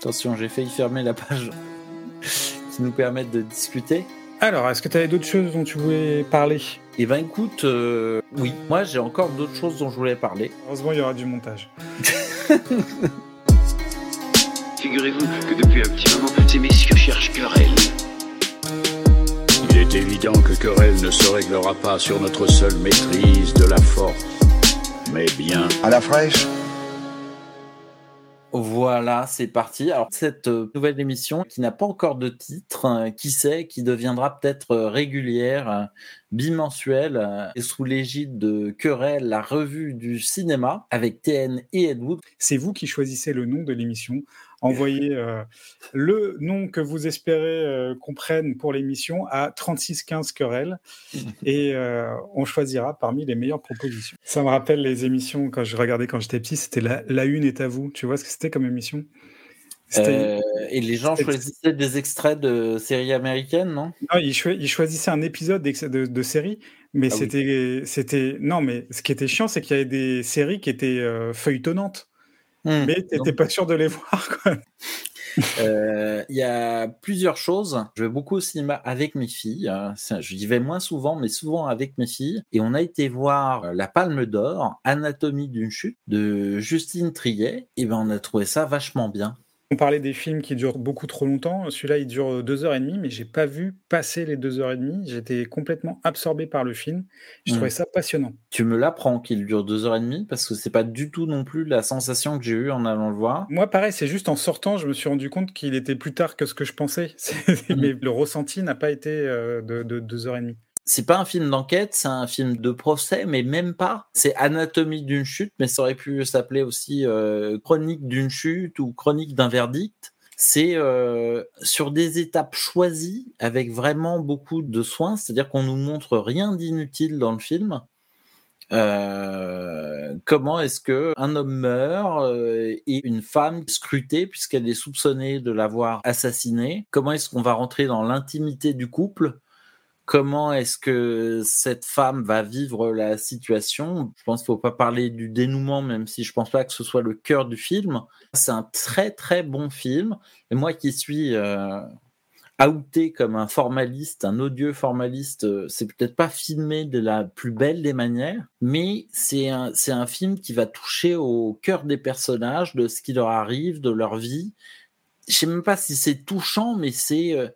Attention, j'ai failli fermer la page qui nous permettent de discuter. Alors, est-ce que tu avais d'autres choses dont tu voulais parler? Eh ben écoute, euh, oui, moi j'ai encore d'autres choses dont je voulais parler. Heureusement, il y aura du montage. Figurez-vous que depuis un petit moment, ces messieurs cherchent querelle. Il est évident que querelle ne se réglera pas sur notre seule maîtrise de la force, mais bien À la fraîche? Voilà, c'est parti. Alors cette euh, nouvelle émission qui n'a pas encore de titre, euh, qui sait, qui deviendra peut-être euh, régulière, bimensuelle, et sous l'égide de Querelle, la revue du cinéma, avec TN et Ed Wood. C'est vous qui choisissez le nom de l'émission. Envoyez euh, le nom que vous espérez euh, qu'on prenne pour l'émission à 3615 querelle et euh, on choisira parmi les meilleures propositions. Ça me rappelle les émissions quand je regardais quand j'étais petit, c'était la, la une est à vous. Tu vois ce que c'était comme émission? Euh, et les gens choisissaient des extraits de séries américaines, non? Non, il, choi- il choisissait un épisode de, de série, mais Ah oui. c'était, non, mais ce qui était chiant, c'est qu'il y avait des séries qui étaient euh, feuilletonnantes, Hmm. mais t'étais pas sûr de les voir. Quoi. Euh, Il y a plusieurs choses. Je vais beaucoup au cinéma avec mes filles. Euh, ça, Je y vais moins souvent, mais souvent avec mes filles. Et on a été voir La Palme d'Or, Anatomie d'une chute, de Justine Triet. Et ben, on a trouvé ça vachement bien. On parlait des films qui durent beaucoup trop longtemps. Celui-là, il dure deux heures et demie, mais j'ai pas vu passer les deux heures et demie. J'étais complètement absorbé par le film. Je trouvais ça passionnant. Tu me l'apprends qu'il dure deux heures et demie parce que c'est pas du tout non plus la sensation que j'ai eue en allant le voir. Moi, pareil, c'est juste en sortant, je me suis rendu compte qu'il était plus tard que ce que je pensais. C'est- Mm. Mais le ressenti n'a pas été euh, de, de deux heures et demie. C'est pas un film d'enquête, c'est un film de procès, mais même pas. C'est Anatomie d'une chute, mais ça aurait pu s'appeler aussi euh, Chronique d'une chute ou Chronique d'un verdict. C'est euh, sur des étapes choisies avec vraiment beaucoup de soins, c'est-à-dire qu'on nous montre rien d'inutile dans le film. Euh, comment est-ce que un homme meurt et une femme scrutée puisqu'elle est soupçonnée de l'avoir assassiné Comment est-ce qu'on va rentrer dans l'intimité du couple? Comment est-ce que cette femme va vivre la situation? Je pense qu'il faut pas parler du dénouement, même si je pense pas que ce soit le cœur du film. C'est un très très bon film. Et moi qui suis euh, outé comme un formaliste, un odieux formaliste, euh, c'est peut-être pas filmé de la plus belle des manières, mais c'est un, un film qui va toucher au cœur des personnages, de ce qui leur arrive, de leur vie. Je sais même pas si c'est touchant, mais c'est euh,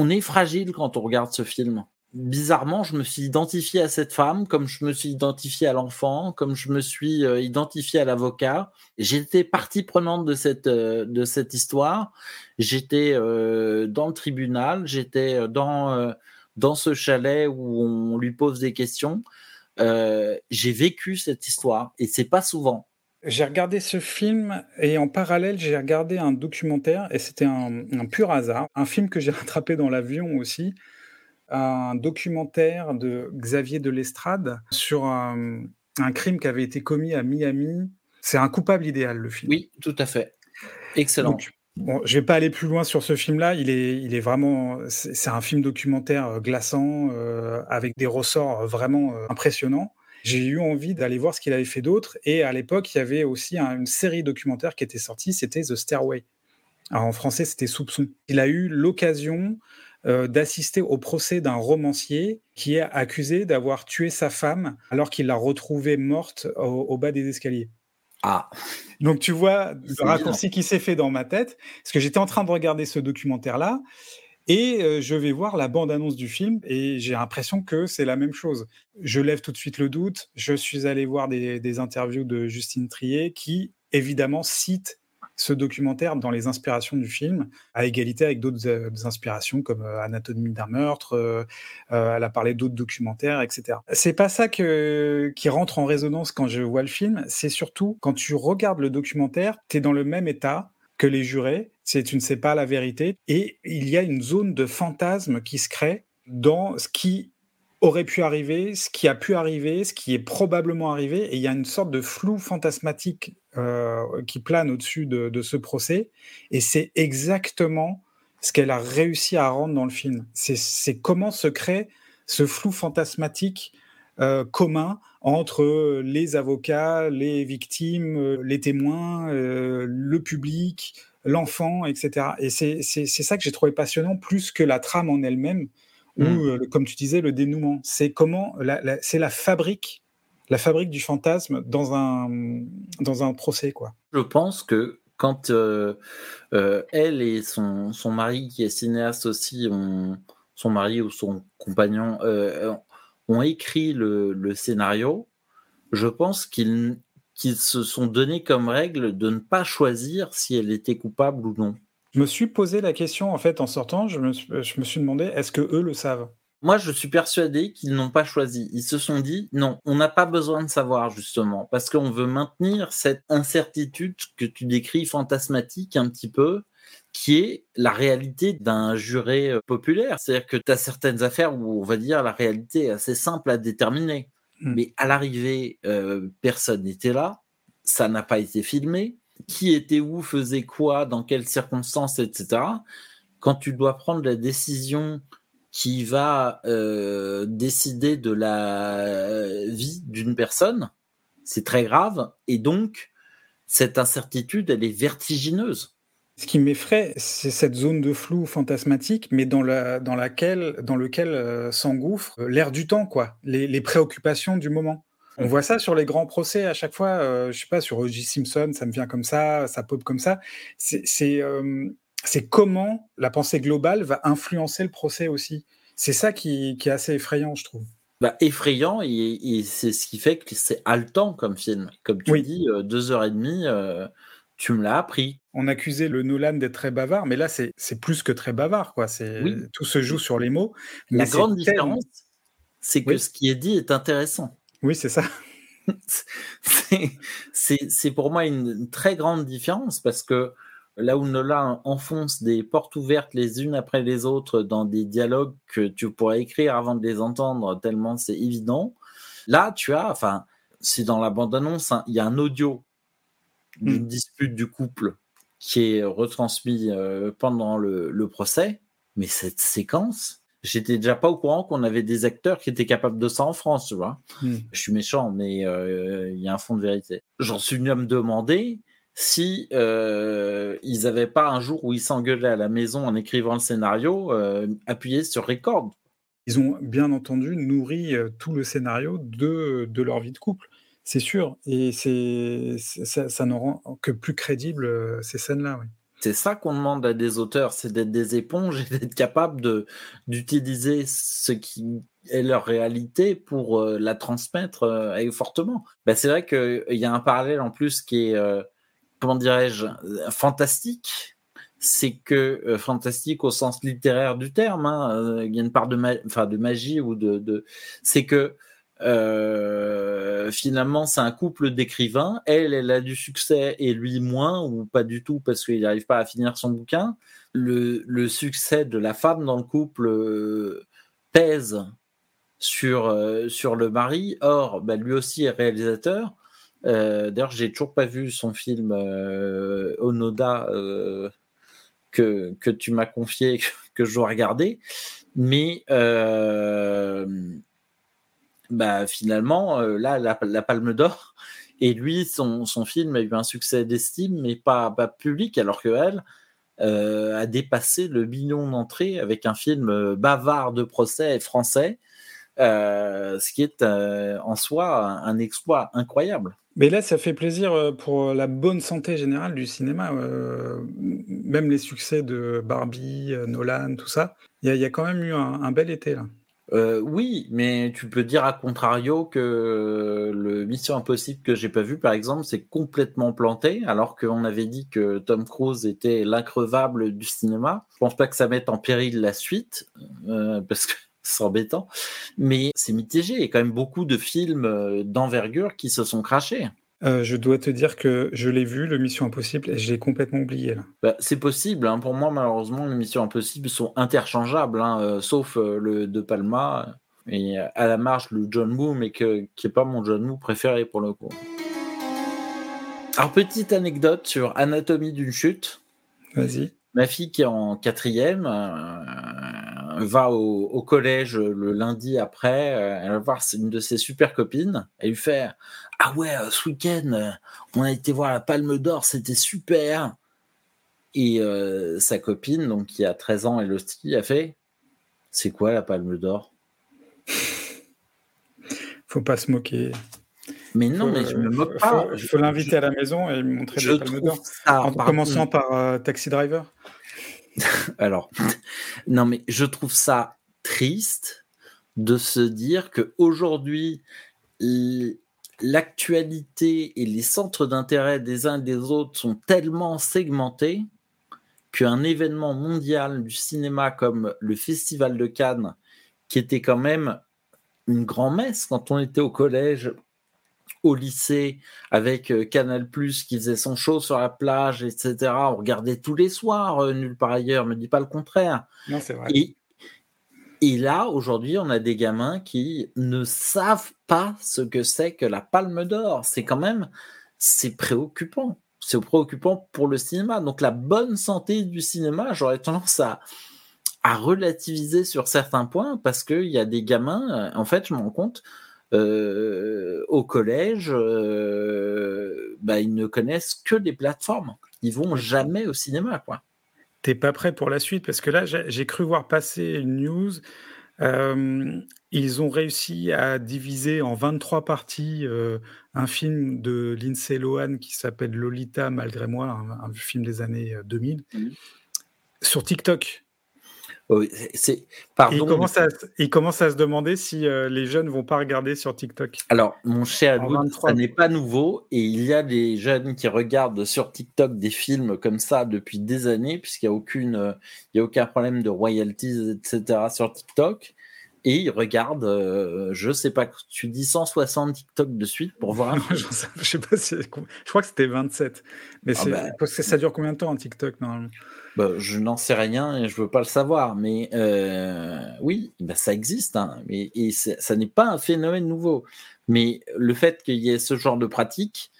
on est fragile quand on regarde ce film. Bizarrement, je me suis identifié à cette femme, comme je me suis identifié à l'enfant, comme je me suis euh, identifié à l'avocat. J'étais partie prenante de cette euh, de cette histoire. J'étais euh, dans le tribunal, j'étais dans dans ce chalet où on lui pose des questions. J'ai vécu cette histoire et c'est pas souvent. J'ai regardé ce film et en parallèle, j'ai regardé un documentaire et c'était un, un pur hasard. Un film que j'ai rattrapé dans l'avion aussi. Un documentaire de Xavier de l'Estrade sur un, un crime qui avait été commis à Miami. C'est un coupable idéal, le film. Oui, tout à fait. Excellent. Donc, bon, je vais pas aller plus loin sur ce film-là. Il est, il est vraiment, c'est un film documentaire glaçant euh, avec des ressorts vraiment euh, impressionnants. J'ai eu envie d'aller voir ce qu'il avait fait d'autre. Et à l'époque, il y avait aussi un- une série documentaire qui était sortie, c'était The Stairway. Alors, en français, c'était Soupçon. Il a eu l'occasion euh, d'assister au procès d'un romancier qui est accusé d'avoir tué sa femme alors qu'il l'a retrouvée morte au, au bas des escaliers. Ah, Donc tu vois le raccourci qui s'est fait dans ma tête, parce que j'étais en train de regarder ce documentaire-là, et euh, je vais voir la bande-annonce du film, et j'ai l'impression que c'est la même chose. Je lève tout de suite le doute, je suis allé voir des, interviews de Justine Trier, qui évidemment cite ce documentaire dans les inspirations du film, à égalité avec d'autres euh, inspirations comme euh, Anatomie d'un meurtre, elle a parlé d'autres documentaires, etc. C'est pas ça qui rentre en résonance quand je vois le film, c'est surtout quand tu regardes le documentaire, tu es dans le même état que les jurés, c'est tu ne sais pas la vérité, et il y a une zone de fantasme qui se crée dans ce qui aurait pu arriver, ce qui a pu arriver, ce qui est probablement arrivé, et il y a une sorte de flou fantasmatique euh, qui plane au-dessus de, de ce procès, et c'est exactement ce qu'elle a réussi à rendre dans le film. C'est- comment se crée ce flou fantasmatique euh, commun entre les avocats, les victimes, euh, les témoins, euh, le public, l'enfant, etc. Et c'est ça que j'ai trouvé passionnant, plus que la trame en elle-même, ou, mmh. comme tu disais, le dénouement. C'est comment, c'est la fabrique la fabrique du fantasme dans un, dans un procès. Quoi. Je pense que quand euh, euh, elle et son, son, mari, qui est cinéaste aussi, ont, son mari ou son compagnon, euh, ont écrit le, le, scénario, je pense qu'ils qu'ils se sont donnés comme règle de ne pas choisir si elle était coupable ou non. Je me suis posé la question en fait en sortant, je me, je me suis demandé est-ce que eux le savent? Moi, je suis persuadé qu'ils n'ont pas choisi. Ils se sont dit, non, on n'a pas besoin de savoir, justement, parce qu'on veut maintenir cette incertitude que tu décris fantasmatique un petit peu, qui est la réalité d'un juré euh, populaire. C'est-à-dire que tu as certaines affaires où, on va dire, la réalité est assez simple à déterminer. Hmm. Mais à l'arrivée, euh, personne n'était là, ça n'a pas été filmé, qui était où, faisait quoi, dans quelles circonstances, etc. Quand tu dois prendre la décision qui va euh, décider de la vie d'une personne, c'est très grave, et donc cette incertitude, elle est vertigineuse. Ce qui m'effraie, c'est cette zone de flou fantasmatique, mais dans, la, dans laquelle, dans lequel euh, s'engouffre euh, l'air du temps, quoi, les, les, préoccupations du moment. On voit ça sur les grands procès à chaque fois. Euh, je sais pas sur O.J. Simpson, ça me vient comme ça, ça pop comme ça. C'est c'est comment la pensée globale va influencer le procès aussi. C'est ça qui, est assez effrayant, je trouve. Bah, effrayant, et, c'est ce qui fait que c'est haletant comme film. Comme tu dis, euh, deux heures et demie, euh, tu me l'as appris. On accusait le Nolan d'être très bavard, mais là, c'est plus que très bavard. Quoi. Tout se joue sur les mots. La grande différence, c'est que ce qui est dit est intéressant. Oui, c'est ça. c'est pour moi une très grande différence parce que là où Nolan enfonce des portes ouvertes les unes après les autres dans des dialogues que tu pourrais écrire avant de les entendre, tellement c'est évident. Là, tu as, enfin, c'est dans la bande-annonce, hein, il y a un audio d'une hmm. dispute du couple qui est retransmis euh, pendant le, procès, mais cette séquence, j'étais déjà pas au courant qu'on avait des acteurs qui étaient capables de ça en France, tu vois. Hmm. Je suis méchant, mais euh, il y a un fond de vérité. J'en suis venu à me demander si euh, ils n'avaient pas un jour où ils s'engueulaient à la maison en écrivant le scénario, euh, appuyé sur record. Ils ont bien entendu nourri euh, tout le scénario de, de leur vie de couple, c'est sûr. Et c'est ça, ne rend que plus crédible euh, ces scènes-là. C'est ça qu'on demande à des auteurs, c'est d'être des éponges et d'être capable d'utiliser ce qui est leur réalité pour la transmettre fortement. Ben, c'est vrai qu'il y a un parallèle en plus qui est comment dirais-je, fantastique, c'est que euh, fantastique au sens littéraire du terme, hein, euh, il y a une part de, de magie ou de, de... c'est que euh, finalement c'est un couple d'écrivains. Elle, elle a du succès et lui moins ou pas du tout parce qu'il n'arrive pas à finir son bouquin. Le, succès de la femme dans le couple euh, pèse sur sur le mari. Or, bah, lui aussi est réalisateur. Euh, d'ailleurs, j'ai toujours pas vu son film euh, Onoda euh, que, que tu m'as confié, que je dois regarder. Mais bah, finalement, là, la, Palme d'Or, et lui, son, son, film a eu un succès d'estime, mais pas, pas public, alors que elle a dépassé le million d'entrées avec un film bavard de procès français, ce qui est en soi un exploit incroyable. Mais là, ça fait plaisir euh, pour la bonne santé générale du cinéma. Euh, même les succès de Barbie, euh, Nolan, tout ça. Il y, a quand même eu un, bel été là. Oui, mais tu peux dire à contrario que le Mission Impossible que j'ai pas vu, par exemple, c'est complètement planté, alors qu'on avait dit que Tom Cruise était l'increvable du cinéma. Je pense pas que ça mette en péril la suite, parce que c'est embêtant. Mais c'est mitigé. Il y a quand même beaucoup de films euh, d'envergure qui se sont crachés. Euh, je dois te dire que je l'ai vu, le Mission Impossible, et je l'ai complètement oublié. Bah, c'est possible. Hein. Pour moi, malheureusement, les Missions Impossibles sont interchangeables, hein, euh, sauf le De Palma et à la marge le John Woo, mais que, qui n'est pas mon John Woo préféré pour le coup. Alors, petite anecdote sur Anatomie d'une chute. Vas-y. Ma fille qui est en quatrième euh, va au, collège le lundi après. Euh, elle va voir une de ses super copines. Elle lui fait Ah ouais, euh, ce week-end, on a été voir la Palme d'Or, c'était super. Et euh, sa copine, donc qui a 13 ans, elle aussi, a fait C'est quoi la palme d'or? Faut pas se moquer. Mais non, Faut, mais je me euh, moque faut- pas. faut- Je- faut l'inviter à la maison et lui montrer des palmes d'or. En par- commençant par euh, Taxi Driver. Alors, non, mais je trouve ça triste de se dire que aujourd'hui, l'actualité et les centres d'intérêt des uns et des autres sont tellement segmentés qu'un événement mondial du cinéma comme le Festival de Cannes, qui était quand même une grand-messe quand on était au collège, au lycée, avec euh, Canal Plus qui faisait son show sur la plage, etc. On regardait tous les soirs, euh, nulle part ailleurs, me dis pas le contraire. Non, c'est vrai. Et, et là, aujourd'hui, on a des gamins qui ne savent pas ce que c'est que la palme d'or. C'est quand même, c'est préoccupant. C'est préoccupant pour le cinéma. Donc la bonne santé du cinéma, j'aurais tendance à, à relativiser sur certains points parce qu'il y a des gamins, euh, en fait, je me rends compte, euh, au collège, euh, bah, ils ne connaissent que des plateformes. Ils vont jamais au cinéma, quoi. T'es pas prêt pour la suite? Parce que là, j'ai cru voir passer une news. Euh, ils ont réussi à diviser en 23 parties un film de Lindsay Lohan qui s'appelle Lolita malgré moi, un, un film des années euh, 2000, Mhm. sur TikTok. C'est- pardon. ils commencent à, se demander si euh, les jeunes vont pas regarder sur TikTok. Alors, mon cher 23. ça n'est pas nouveau et il y a des jeunes qui regardent sur TikTok des films comme ça depuis des années, puisqu'il n'y a, aucune, euh, il y a aucun problème de royalties, etc. sur TikTok. Et ils regardent, euh, je sais pas, tu dis 160 TikTok de suite pour voir un film. je, sais, je sais pas si, je crois que c'était 27. Mais Ah bah. parce que ça dure combien de temps un TikTok normalement? Bah, je n'en sais rien et je veux pas le savoir, mais euh, oui, bah, ça existe, hein, mais et ça n'est pas un phénomène nouveau. Mais le fait qu'il y ait ce genre de pratique,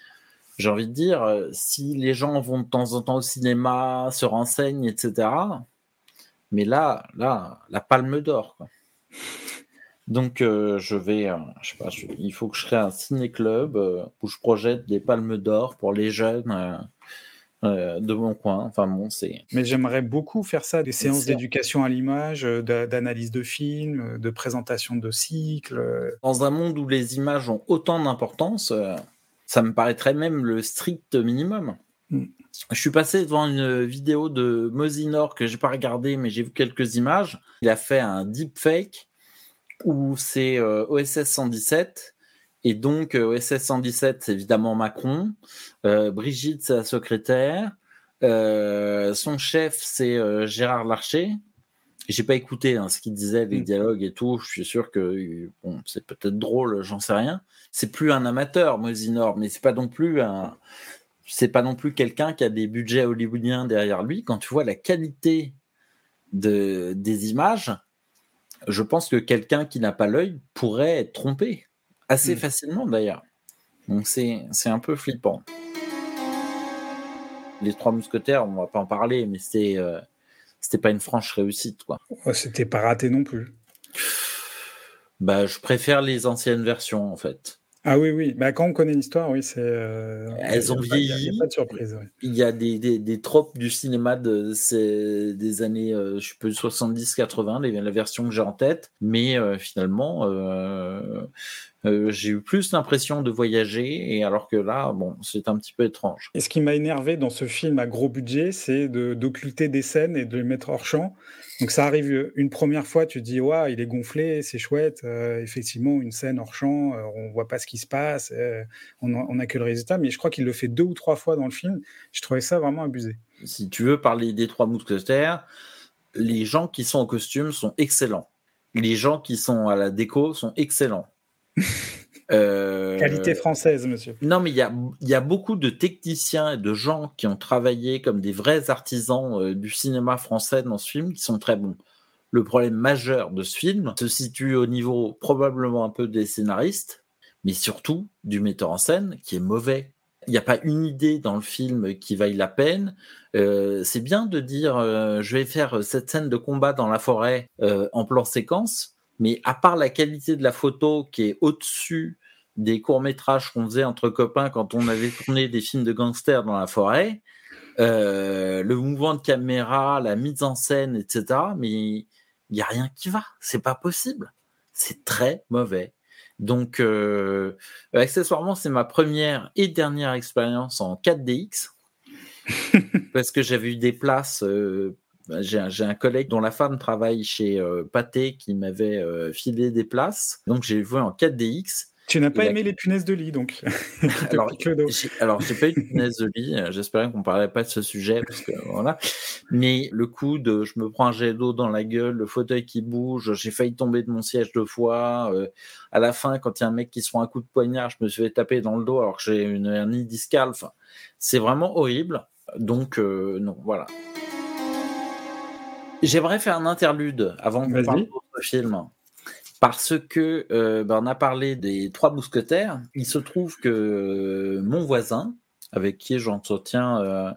j'ai envie de dire, euh, si les gens vont de temps en temps au cinéma, se renseignent, etc. Mais là, là, la palme d'or. quoi. Donc, euh, je vais, euh, je sais pas, je- il faut que je crée un ciné-club euh, où je projette des palmes d'or pour les jeunes de mon coin. Enfin bon, c'est. Mais j'aimerais beaucoup faire ça, des séances d'éducation à l'image, d'a- d'analyse de films, de présentation de cycles. Dans un monde où les images ont autant d'importance, ça me paraîtrait même le strict minimum. Mm. Je suis passé devant une vidéo de Mosinor que j'ai pas regardé, mais j'ai vu quelques images. Il a fait un deepfake où c'est euh, OSS 117. Et donc, euh, OSS 117, c'est évidemment Macron. Euh, Brigitte, c'est la secrétaire. Son chef, c'est Gérard Larcher. J'ai pas écouté hein, ce qu'il disait, les Mm. dialogues et tout. Je suis sûr que bon, c'est peut-être drôle, j'en sais rien. C'est plus un amateur, Mosinor, mais c'est pas non plus un, c'est pas non plus quelqu'un qui a des budgets hollywoodiens derrière lui. Quand tu vois la qualité de, des images, je pense que quelqu'un qui n'a pas l'œil pourrait être trompé assez Mm. facilement d'ailleurs. Donc c'est un peu flippant. Les trois mousquetaires, on va pas en parler, mais c'est euh, c'était pas une franche réussite quoi. C'était pas raté non plus. Bah, je préfère les anciennes versions en fait. Ah oui, oui. Bah, quand on connaît l'histoire, oui, c'est. euh, Elles ont a vieilli. pas de surprise. ouais. Il y a des, des, des tropes du cinéma de ces, des années, euh, je sais plus, 70-80, les- la version que j'ai en tête, mais euh, finalement, euh, j'ai eu plus l'impression de voyager, et alors que là, bon, c'est un petit peu étrange. Et ce qui m'a énervé dans ce film à gros budget, c'est de- d'occulter des scènes et de les mettre hors champ. Donc ça arrive une première fois, tu te dis, waouh, il est gonflé, c'est chouette. euh, effectivement, une scène hors champ, euh, on voit pas ce qui se passe, euh, on n'a que le résultat. Mais je crois qu'il le fait deux ou trois fois dans le film. Je trouvais ça vraiment abusé. Si tu veux parler des trois mousquetaires, les gens qui sont en costume sont excellents. Les gens qui sont à la déco sont excellents. Euh, Qualité française, monsieur. Non, mais il y a, il y a beaucoup de techniciens et de gens qui ont travaillé comme des vrais artisans euh, du cinéma français dans ce film qui sont très bons. Le problème majeur de ce film se situe au niveau probablement un peu des scénaristes, mais surtout du metteur en scène qui est mauvais. Il n'y a pas une idée dans le film qui vaille la peine. Euh, c'est bien de dire je vais faire cette scène de combat dans la forêt en plan séquence, mais à part la qualité de la photo qui est au-dessus des courts-métrages qu'on faisait entre copains quand on avait tourné des films de gangsters dans la forêt, euh, le mouvement de caméra, la mise en scène, etc. Mais il n'y a rien qui va. C'est pas possible. C'est très mauvais. Donc, euh, accessoirement, c'est ma première et dernière expérience en 4DX. parce que j'avais eu des places. Euh, j'ai un, collègue dont la femme travaille chez euh, Pathé qui m'avait euh, filé des places. Donc, j'ai joué en 4DX. Tu n'as pas aimé les punaises de lit, donc. alors, j'ai pas eu de punaises de lit. J'espérais qu'on parlait pas de ce sujet, parce que voilà. Mais le coup de, je me prends un jet d'eau dans la gueule, le fauteuil qui bouge, j'ai failli tomber de mon siège deux fois. Euh, à la fin, quand il y a un mec qui se prend un coup de poignard, je me suis fait taper dans le dos alors que j'ai une hernie discale. Enfin, c'est vraiment horrible. Donc, euh, non, voilà. J'aimerais faire un interlude avant qu'on parle d'autres films parce que euh, ben, on a parlé des trois mousquetaires. Il se trouve que euh, mon voisin, avec qui j'entretiens euh,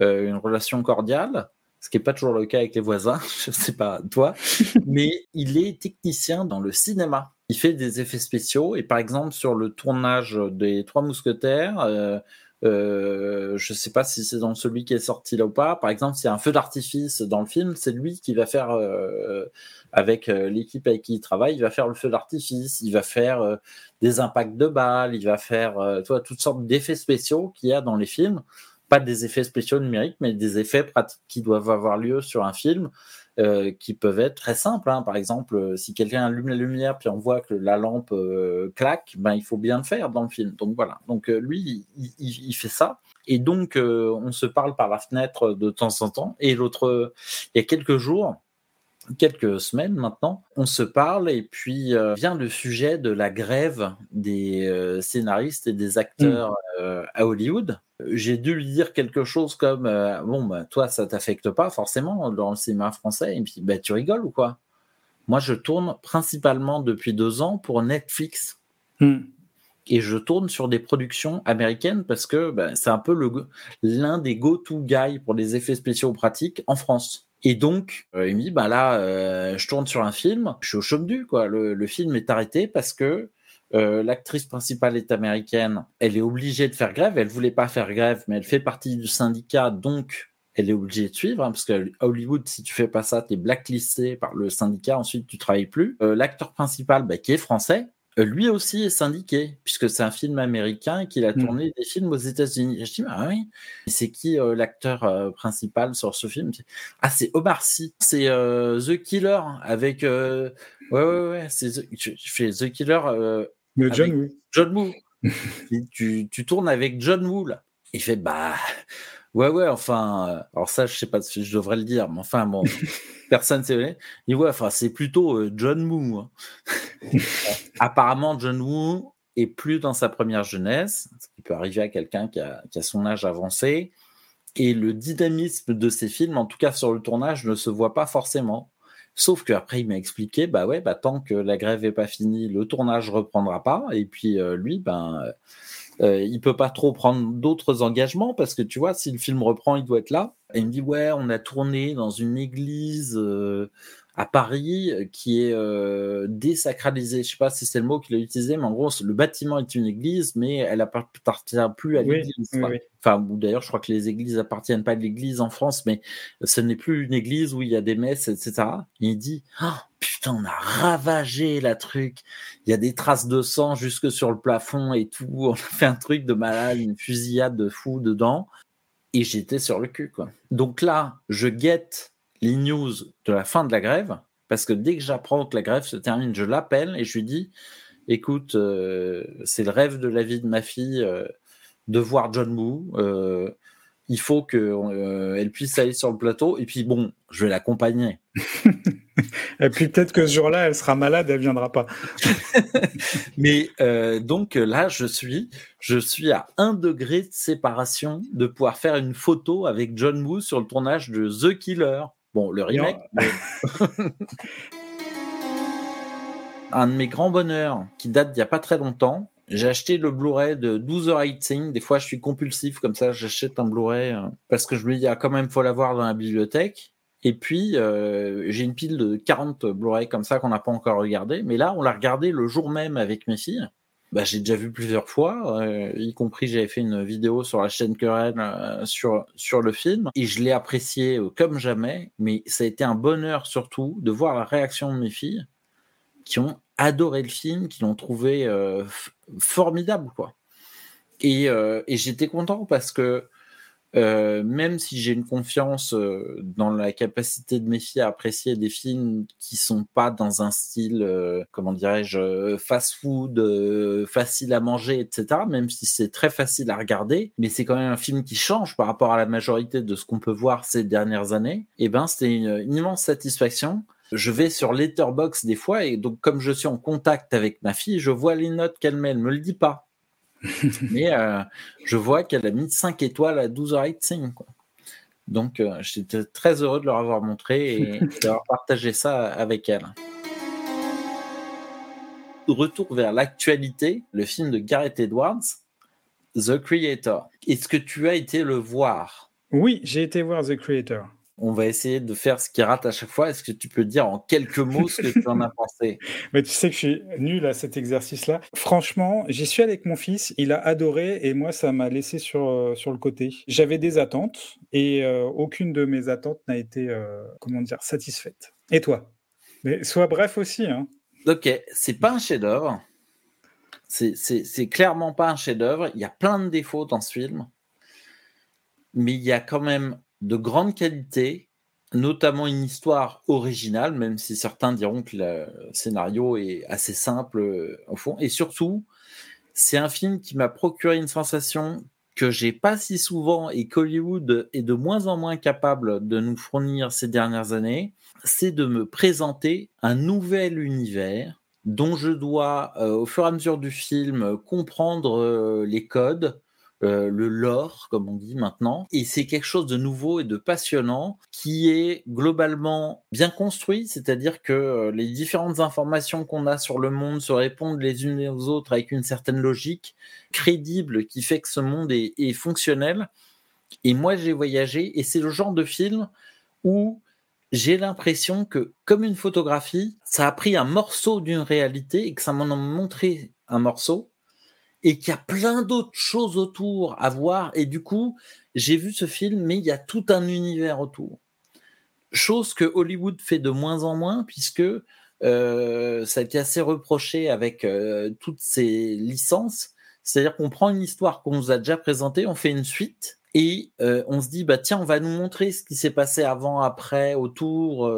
euh, une relation cordiale, ce qui n'est pas toujours le cas avec les voisins, je ne sais pas toi, mais il est technicien dans le cinéma. Il fait des effets spéciaux et par exemple sur le tournage des Trois Mousquetaires, euh, je sais pas si c'est dans celui qui est sorti là ou pas. Par exemple, s'il y a un feu d'artifice dans le film, c'est lui qui va faire, euh, avec euh, l'équipe avec qui il travaille, il va faire le feu d'artifice, il va faire euh, des impacts de balles, il va faire toi, toutes sortes d'effets spéciaux qu'il y a dans les films. Pas des effets spéciaux numériques, mais des effets pratiques qui doivent avoir lieu sur un film. Euh, qui peuvent être très simples. Hein. Par exemple, euh, si quelqu'un allume la lumière puis on voit que la lampe euh, claque, ben il faut bien le faire dans le film. Donc voilà. Donc lui, il, il, il, fait ça. Et donc on se parle par la fenêtre de temps en temps. Et l'autre, il y a quelques jours, quelques semaines maintenant, on se parle et puis euh, vient le sujet de la grève des euh, scénaristes et des acteurs euh, à Hollywood. J'ai dû lui dire quelque chose comme bon bah toi ça t'affecte pas forcément dans le cinéma français et puis bah tu rigoles ou quoi? Moi je tourne principalement depuis deux ans pour Netflix. Mm. Et je tourne sur des productions américaines parce que bah, c'est un peu l'un des go-to guys pour les effets spéciaux pratiques en France. Et donc, il me dit, bah là, euh, je tourne sur un film, je suis au chaume du, quoi. Le, film est arrêté parce que euh, l'actrice principale est américaine, elle est obligée de faire grève, elle voulait pas faire grève, mais elle fait partie du syndicat, donc elle est obligée de suivre, hein, parce qu'à Hollywood, si tu fais pas ça, tu es blacklisté par le syndicat, ensuite tu travailles plus. Euh, L'acteur principal, bah, qui est français, lui aussi est syndiqué, puisque c'est un film américain et qu'il a tourné mmh. des films aux États-Unis. Je dis, ah oui, c'est qui euh, l'acteur euh, principal sur ce film? Ah, c'est Omar Sy. C'est euh, The Killer avec. ouais, ouais, ouais. C'est je, fais The Killer. Mais John Woo. John Woo. tu, tu tournes avec John Woo, là. Il fait, bah. Ouais, ouais, enfin, alors ça, je sais pas si je devrais le dire, mais enfin, bon, personne sait. Il ouais, enfin, c'est plutôt John Woo. Hein. Apparemment, John Woo est plus dans sa première jeunesse, ce qui peut arriver à quelqu'un qui a, qui a son âge avancé. Et le dynamisme de ces films, en tout cas sur le tournage, ne se voit pas forcément. Sauf qu'après, il m'a expliqué, bah ouais, bah tant que la grève est pas finie, le tournage reprendra pas. Et puis euh, lui, ben, euh, il peut pas trop prendre d'autres engagements parce que tu vois, si le film reprend, il doit être là. Et il me dit, ouais, on a tourné dans une église euh, à Paris euh, qui est euh, désacralisée. Je sais pas si c'est le mot qu'il a utilisé, mais en gros, le bâtiment est une église, mais elle appartient plus à l'église. Oui, oui, enfin, d'ailleurs, je crois que les églises appartiennent pas à l'église en France, mais ce n'est plus une église où il y a des messes, etc. Et il dit, oh, putain, on a ravagé la truc. Il y a des traces de sang jusque sur le plafond et tout. On a fait un truc de malade, une fusillade de fou dedans. Et j'étais sur le cul, quoi. Donc là, je guette les news de la fin de la grève, parce que dès que j'apprends que la grève se termine, je l'appelle et je lui dis, écoute, euh, c'est le rêve de la vie de ma fille euh, de voir John Woo. Euh, il faut qu'elle puisse aller sur le plateau. Et puis bon, je vais l'accompagner. et puis peut-être que ce jour-là, elle sera malade, elle viendra pas. Mais donc là, je suis, je suis à un degré de séparation de pouvoir faire une photo avec John Woo sur le tournage de The Killer. Bon, le remake. Mais... un de mes grands bonheurs qui date d'il n'y a pas très longtemps. J'ai acheté le Blu-ray de 12 heures Eating. Des fois, je suis compulsif comme ça. J'achète un Blu-ray euh, parce que je me dis, ah, quand même, faut l'avoir dans la bibliothèque. Et puis, euh, j'ai une pile de 40 Blu-ray comme ça qu'on n'a pas encore regardé. Mais là, on l'a regardé le jour même avec mes filles. Bah, j'ai déjà vu plusieurs fois, euh, y compris j'avais fait une vidéo sur la chaîne Querelle euh, sur, sur le film, et je l'ai apprécié euh, comme jamais, mais ça a été un bonheur surtout de voir la réaction de mes filles qui ont adoré le film, qui l'ont trouvé formidable. quoi. Et, et j'étais content parce que euh, même si j'ai une confiance euh, dans la capacité de mes filles à apprécier des films qui sont pas dans un style, euh, comment dirais-je, fast-food, facile à manger, etc. Même si c'est très facile à regarder, mais c'est quand même un film qui change par rapport à la majorité de ce qu'on peut voir ces dernières années. Et eh ben, c'était une, une immense satisfaction je vais sur Letterbox des fois et donc comme je suis en contact avec ma fille, je vois les notes qu'elle met, elle me le dit pas. Mais euh, je vois qu'elle a mis 5 étoiles à 12h Quoi. Donc, euh, j'étais très heureux de leur avoir montré et d'avoir partagé ça avec elle. Retour vers l'actualité, le film de Gareth Edwards, The Creator. Est-ce que tu as été le voir? Oui, j'ai été voir The Creator. On va essayer de faire ce qui rate à chaque fois. Est-ce que tu peux dire en quelques mots ce que tu en as pensé? Mais tu sais que je suis nul à cet exercice-là. Franchement, j'y suis avec mon fils, il a adoré et moi, ça m'a laissé sur, euh, sur le côté. J'avais des attentes et euh, aucune de mes attentes n'a été, euh, comment dire, satisfaite. Et toi? Mais sois bref aussi. Hein. Ok, c'est pas un chef-d'œuvre. C'est clairement pas un chef-d'œuvre. Il y a plein de défauts dans ce film. Mais il y a quand même de grande qualité, notamment une histoire originale, même si certains diront que le scénario est assez simple euh, au fond. Et surtout, c'est un film qui m'a procuré une sensation que j'ai pas si souvent et qu'Hollywood est de moins en moins capable de nous fournir ces dernières années, c'est de me présenter un nouvel univers dont je dois, euh, au fur et à mesure du film, comprendre euh, les codes, euh, le lore, comme on dit maintenant. Et c'est quelque chose de nouveau et de passionnant qui est globalement bien construit, c'est-à-dire que euh, les différentes informations qu'on a sur le monde se répondent les unes aux autres avec une certaine logique crédible qui fait que ce monde est, est fonctionnel. Et moi, j'ai voyagé et c'est le genre de film où j'ai l'impression que, comme une photographie, ça a pris un morceau d'une réalité et que ça m'en a montré un morceau et qu'il y a plein d'autres choses autour à voir. Et du coup, j'ai vu ce film, mais il y a tout un univers autour. Chose que Hollywood fait de moins en moins, puisque euh, ça a été assez reproché avec euh, toutes ces licences. C'est-à-dire qu'on prend une histoire qu'on nous a déjà présentée, on fait une suite, et euh, on se dit, bah tiens, on va nous montrer ce qui s'est passé avant, après, autour,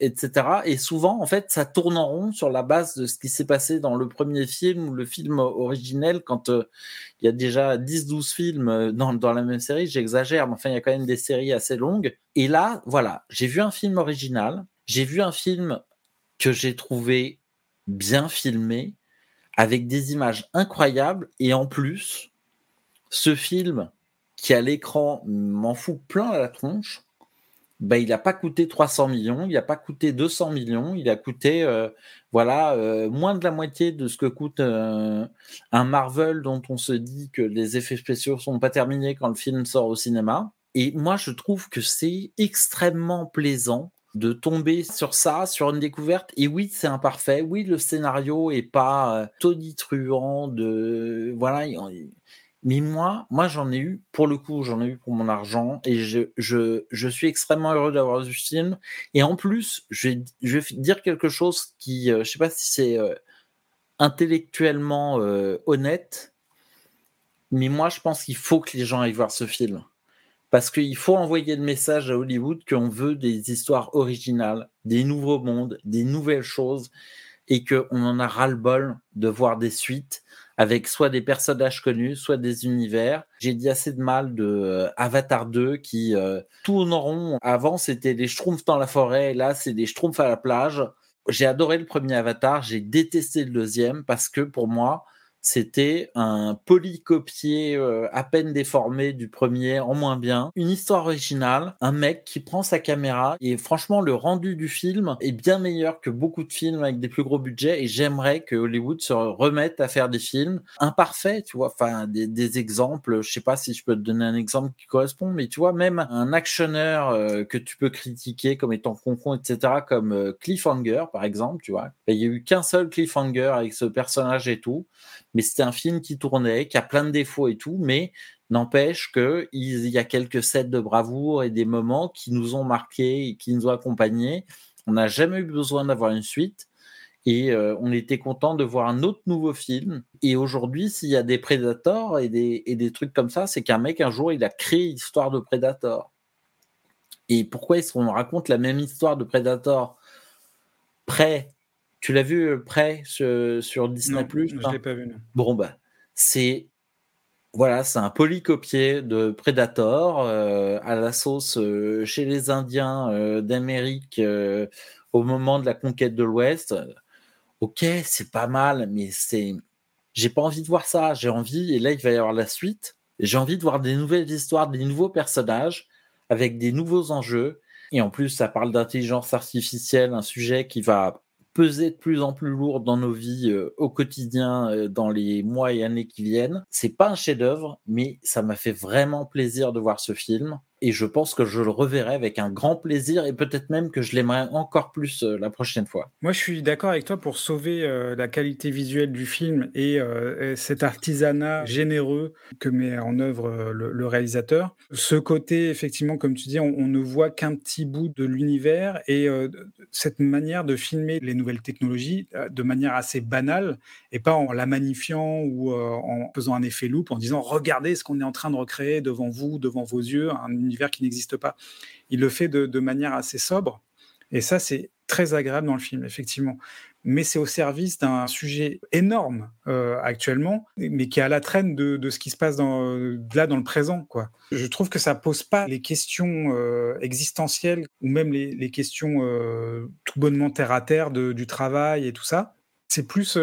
etc. Et souvent, en fait, ça tourne en rond sur la base de ce qui s'est passé dans le premier film ou le film originel quand euh, il y a déjà 10-12 films euh, dans, dans, la même série. J'exagère, mais enfin, il y a quand même des séries assez longues. Et là, voilà, j'ai vu un film original, j'ai vu un film que j'ai trouvé bien filmé, avec des images incroyables, et en plus, ce film qui à l'écran m'en fout plein à la tronche, bah, il n'a pas coûté 300 millions, il n'a pas coûté 200 millions, il a coûté euh, voilà euh, moins de la moitié de ce que coûte euh, un Marvel dont on se dit que les effets spéciaux sont pas terminés quand le film sort au cinéma. Et moi, je trouve que c'est extrêmement plaisant de tomber sur ça, sur une découverte. Et oui, c'est imparfait. Oui, le scénario est pas tonitruant de voilà. Mais moi, moi j'en ai eu, pour le coup, j'en ai eu pour mon argent et je, je, je suis extrêmement heureux d'avoir vu ce film. Et en plus, je vais, je vais dire quelque chose qui, euh, je sais pas si c'est euh, intellectuellement euh, honnête, mais moi je pense qu'il faut que les gens aillent voir ce film. Parce qu'il faut envoyer le message à Hollywood qu'on veut des histoires originales, des nouveaux mondes, des nouvelles choses, et qu'on en a ras-le-bol de voir des suites avec soit des personnages connus, soit des univers. J'ai dit assez de mal de euh, Avatar 2 qui euh. Avant, c'était des schtroumpfs dans la forêt, là, c'est des schtroumpfs à la plage. J'ai adoré le premier Avatar, j'ai détesté le deuxième parce que pour moi, c'était un polycopier euh, à peine déformé du premier, en moins bien. Une histoire originale, un mec qui prend sa caméra et franchement le rendu du film est bien meilleur que beaucoup de films avec des plus gros budgets et j'aimerais que Hollywood se remette à faire des films imparfaits, tu vois, enfin des, exemples, je sais pas si je peux te donner un exemple qui correspond, mais tu vois, même un actionneur euh, que tu peux critiquer comme étant concon, etc., comme euh, Cliffhanger par exemple, tu vois, ben, il y a eu qu'un seul Cliffhanger avec ce personnage et tout mais c'était un film qui tournait, qui a plein de défauts et tout, mais n'empêche que il y a quelques scènes de bravoure et des moments qui nous ont marqués et qui nous ont accompagnés. On n'a jamais eu besoin d'avoir une suite. Et euh, on était content de voir un autre nouveau film. Et aujourd'hui, s'il y a des Predators et des, et des trucs comme ça, c'est qu'un mec, un jour, il a créé l'histoire de Predator. Et pourquoi est-ce qu'on raconte la même histoire de Predator près Tu l'as vu euh, près sur, sur Disney Plus Je ne l'ai pas vu. Non. Bon, bah, c'est. Voilà, c'est un polycopier de Predator euh, à la sauce euh, chez les Indiens euh, d'Amérique au moment de la conquête de l'Ouest ok, c'est pas mal, mais c'est, j'ai pas envie de voir ça. J'ai envie, et là il va y avoir la suite. J'ai envie de voir des nouvelles histoires, des nouveaux personnages avec des nouveaux enjeux. Et en plus, ça parle d'intelligence artificielle, un sujet qui va peser de plus en plus lourd dans nos vies euh, au quotidien euh, dans les mois et années qui viennent. C'est pas un chef-d'œuvre, mais ça m'a fait vraiment plaisir de voir ce film et je pense que je le reverrai avec un grand plaisir et peut-être même que je l'aimerais encore plus euh, la prochaine fois. Moi, je suis d'accord avec toi pour sauver euh, la qualité visuelle du film et, euh, et, cet artisanat généreux que met en œuvre le, réalisateur. Ce côté, effectivement, comme tu dis, on, on ne voit qu'un petit bout de l'univers et cette manière de filmer les nouvelles technologies de manière assez banale et pas en la magnifiant ou en faisant un effet loupe en disant regardez ce qu'on est en train de recréer devant vous, devant vos yeux, un univers qui n'existe pas. Il le fait de, manière assez sobre. Et ça, c'est très agréable dans le film, effectivement. Mais c'est au service d'un sujet énorme euh, actuellement, mais qui est à la traîne de, ce qui se passe dans, là dans le présent. Quoi. Je trouve que ça pose pas les questions euh, existentielles ou même les, questions euh, tout bonnement terre à terre du travail et tout ça. C'est plus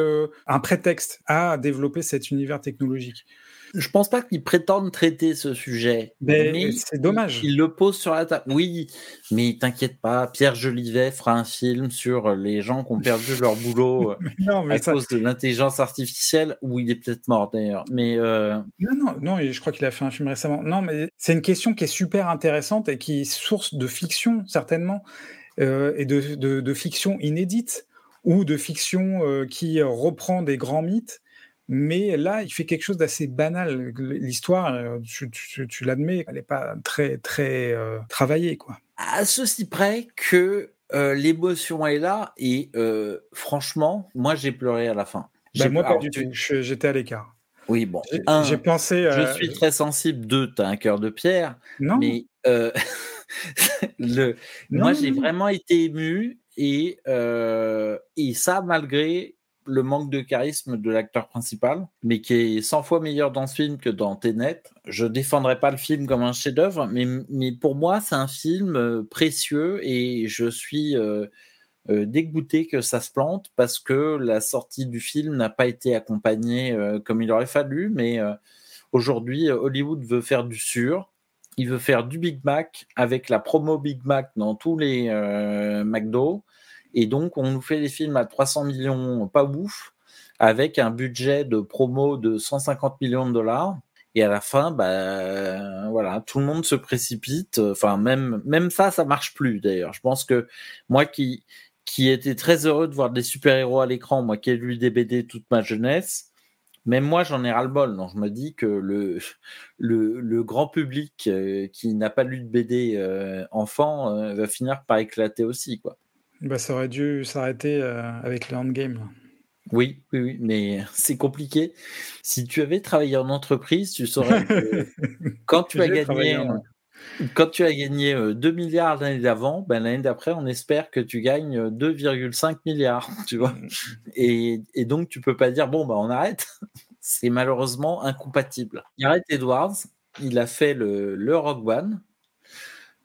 un prétexte à développer cet univers technologique je pense pas qu'ils prétendent traiter ce sujet. Mais, mais c'est dommage. Ils le posent sur la table. Oui, mais t'inquiète pas, Pierre Jolivet fera un film sur les gens qui ont perdu leur boulot non, à ça... cause de l'intelligence artificielle, où il est peut-être mort d'ailleurs. Mais euh... non, non, non, je crois qu'il a fait un film récemment. Non, mais c'est une question qui est super intéressante et qui est source de fiction certainement euh, et de, de, de, fiction inédite ou de fiction euh, qui reprend des grands mythes mais là, il fait quelque chose d'assez banal. L'histoire, euh, tu, tu, tu l'admets, elle n'est pas très, très euh, travaillée. Quoi. À ceci près que euh, l'émotion est là, et euh, franchement, moi, j'ai pleuré à la fin. Bah, moi, pas du tout. J'étais à l'écart. Oui, bon. J'ai pensé. Je suis très sensible. Deux, tu as un cœur de pierre. Non. Mais le... non, moi, j'ai vraiment été ému, et, et ça, malgré le manque de charisme de l'acteur principal, mais qui est 100 fois meilleur dans ce film que dans Tenet. Je défendrai pas le film comme un chef-d'œuvre, mais, mais pour moi, c'est un film euh, précieux et je suis euh, euh, dégoûté que ça se plante parce que la sortie du film n'a pas été accompagnée euh, comme il aurait fallu. Mais aujourd'hui, Hollywood veut faire du sûr. Il veut faire du Big Mac avec la promo Big Mac dans tous les McDo. Et donc, on nous fait des films à 300 millions, pas ouf, avec un budget de promo de 150 millions de dollars. Et à la fin, bah, voilà, tout le monde se précipite. Enfin, même, même ça, ça marche plus d'ailleurs. Je pense que moi qui, qui étais très heureux de voir des super-héros à l'écran, moi qui ai lu des BD toute ma jeunesse, même moi, j'en ai ras-le-bol. Donc, je me dis que le, le, le grand public euh, qui n'a pas lu de BD euh, enfant euh, va finir par éclater aussi, quoi. Bah, ça aurait dû s'arrêter euh, avec le endgame. Oui, oui, oui, mais c'est compliqué. Si tu avais travaillé en entreprise, tu saurais que quand tu as gagné, en... quand tu as gagné 2 milliards l'année d'avant, ben, l'année d'après, on espère que tu gagnes 2,5 milliards, tu vois. Et, et, donc, tu peux pas dire, bon, bah, on arrête. c'est malheureusement incompatible. Gareth Edwards, il a fait le, le Rogue One,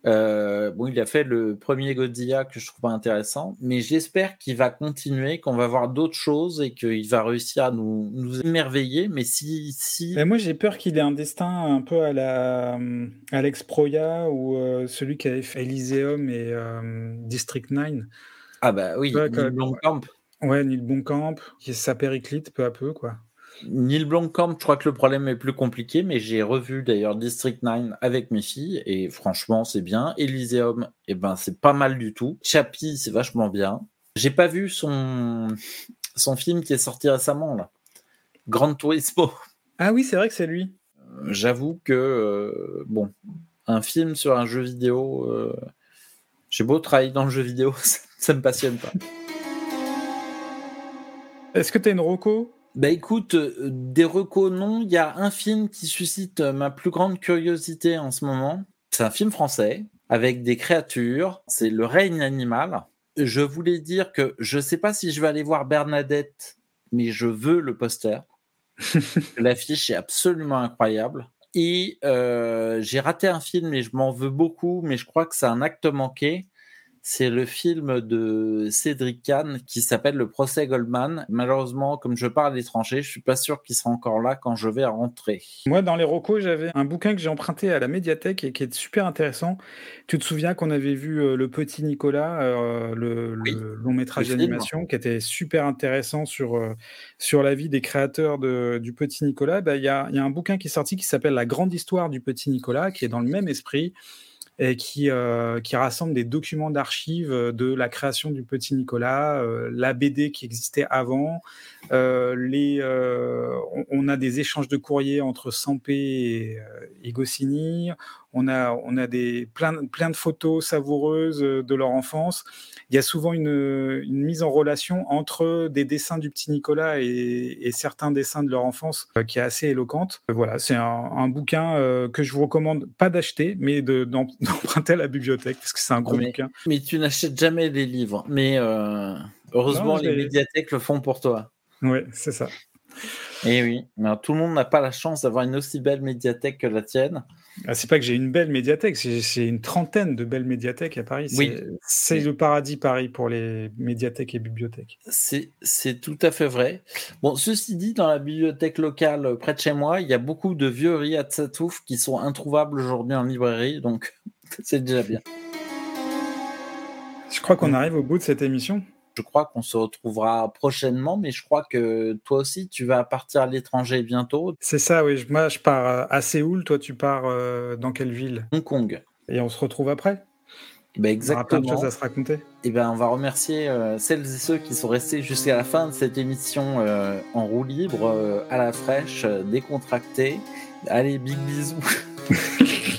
euh, bon, il a fait le premier Godzilla que je trouve intéressant, mais j'espère qu'il va continuer, qu'on va voir d'autres choses et qu'il va réussir à nous, nous émerveiller. Mais si, si... Moi, j'ai peur qu'il ait un destin un peu à la Alex Proya ou euh, celui qui avait fait Elysium et euh, District 9. Ah bah oui, ouais, Neil Blomkamp. Ouais, Neil Blomkamp, qui sa périclite peu à peu, quoi. Neil Blomkamp, je crois que le problème est plus compliqué, mais j'ai revu d'ailleurs District 9 avec mes filles et franchement c'est bien. Elysium, eh ben c'est pas mal du tout. Chappie, c'est vachement bien. J'ai pas vu son son film qui est sorti récemment là. Grand Turismo. Ah oui, c'est vrai que c'est lui. Euh, J'avoue que, euh, bon, un film sur un jeu vidéo, euh, j'ai beau travailler dans le jeu vidéo, ça, ça me passionne pas. Est-ce que tu as une roco? Bah écoute, euh, des recos, non. Il y a un film qui suscite euh, ma plus grande curiosité en ce moment. C'est un film français avec des créatures. C'est Le règne animal. Je voulais dire que je sais pas si je vais aller voir Bernadette, mais je veux le poster. L'affiche est absolument incroyable. Et euh, j'ai raté un film et je m'en veux beaucoup, mais je crois que c'est un acte manqué. C'est le film de Cédric Kahn qui s'appelle Le procès Goldman. Malheureusement, comme je parle à l'étranger, je suis pas sûr qu'il sera encore là quand je vais rentrer. Moi, dans les rocos, j'avais un bouquin que j'ai emprunté à la médiathèque et qui est super intéressant. Tu te souviens qu'on avait vu euh, Le Petit Nicolas, euh, le, Oui, le long métrage d'animation, qui était super intéressant sur, euh, sur la vie des créateurs de, du Petit Nicolas. Bah, Il y, a, il y a un bouquin qui est sorti qui s'appelle La Grande Histoire du Petit Nicolas, qui est dans le même esprit et qui, euh, qui rassemble des documents d'archives euh, de la création du Petit Nicolas, euh, la BD qui existait avant. Euh, les, euh, on, on a des échanges de courriers entre Sampé et, euh, et Goscinny. On a, on a des, plein, plein de photos savoureuses euh, de leur enfance. Il y a souvent une, une mise en relation entre des dessins du petit Nicolas et, et certains dessins de leur enfance euh, qui est assez éloquente. Voilà, c'est un, un bouquin euh, que je vous recommande pas d'acheter, mais de- d'em- d'emprunter à la bibliothèque parce que c'est un gros Mais, bouquin. mais tu n'achètes jamais les livres. Mais euh, heureusement, Non, les médiathèques le font pour toi. Ouais, c'est ça. Et oui, mais tout le monde n'a pas la chance d'avoir une aussi belle médiathèque que la tienne. Ah, c'est pas que j'ai une belle médiathèque, c'est une trentaine de belles médiathèques à Paris. Oui. C'est- le paradis Paris pour les médiathèques et bibliothèques. C'est tout à fait vrai. Bon, ceci dit, dans la bibliothèque locale euh, près de chez moi, il y a beaucoup de vieux Riatsatouf qui sont introuvables aujourd'hui en librairie, donc c'est déjà bien. Je crois qu'on arrive au bout de cette émission. Je crois qu'on se retrouvera prochainement, mais je crois que toi aussi, tu vas partir à l'étranger bientôt, C'est ça, oui. Moi, je pars euh, à Séoul. Toi, tu pars euh, dans quelle ville? Hong Kong. Et on se retrouve après? Ben On aura plein de exactement. choses à se raconter. Et ben, on va remercier euh, celles et ceux qui sont restés jusqu'à la fin de cette émission euh, en roue libre, à la fraîche, décontractée. Allez, big bisous.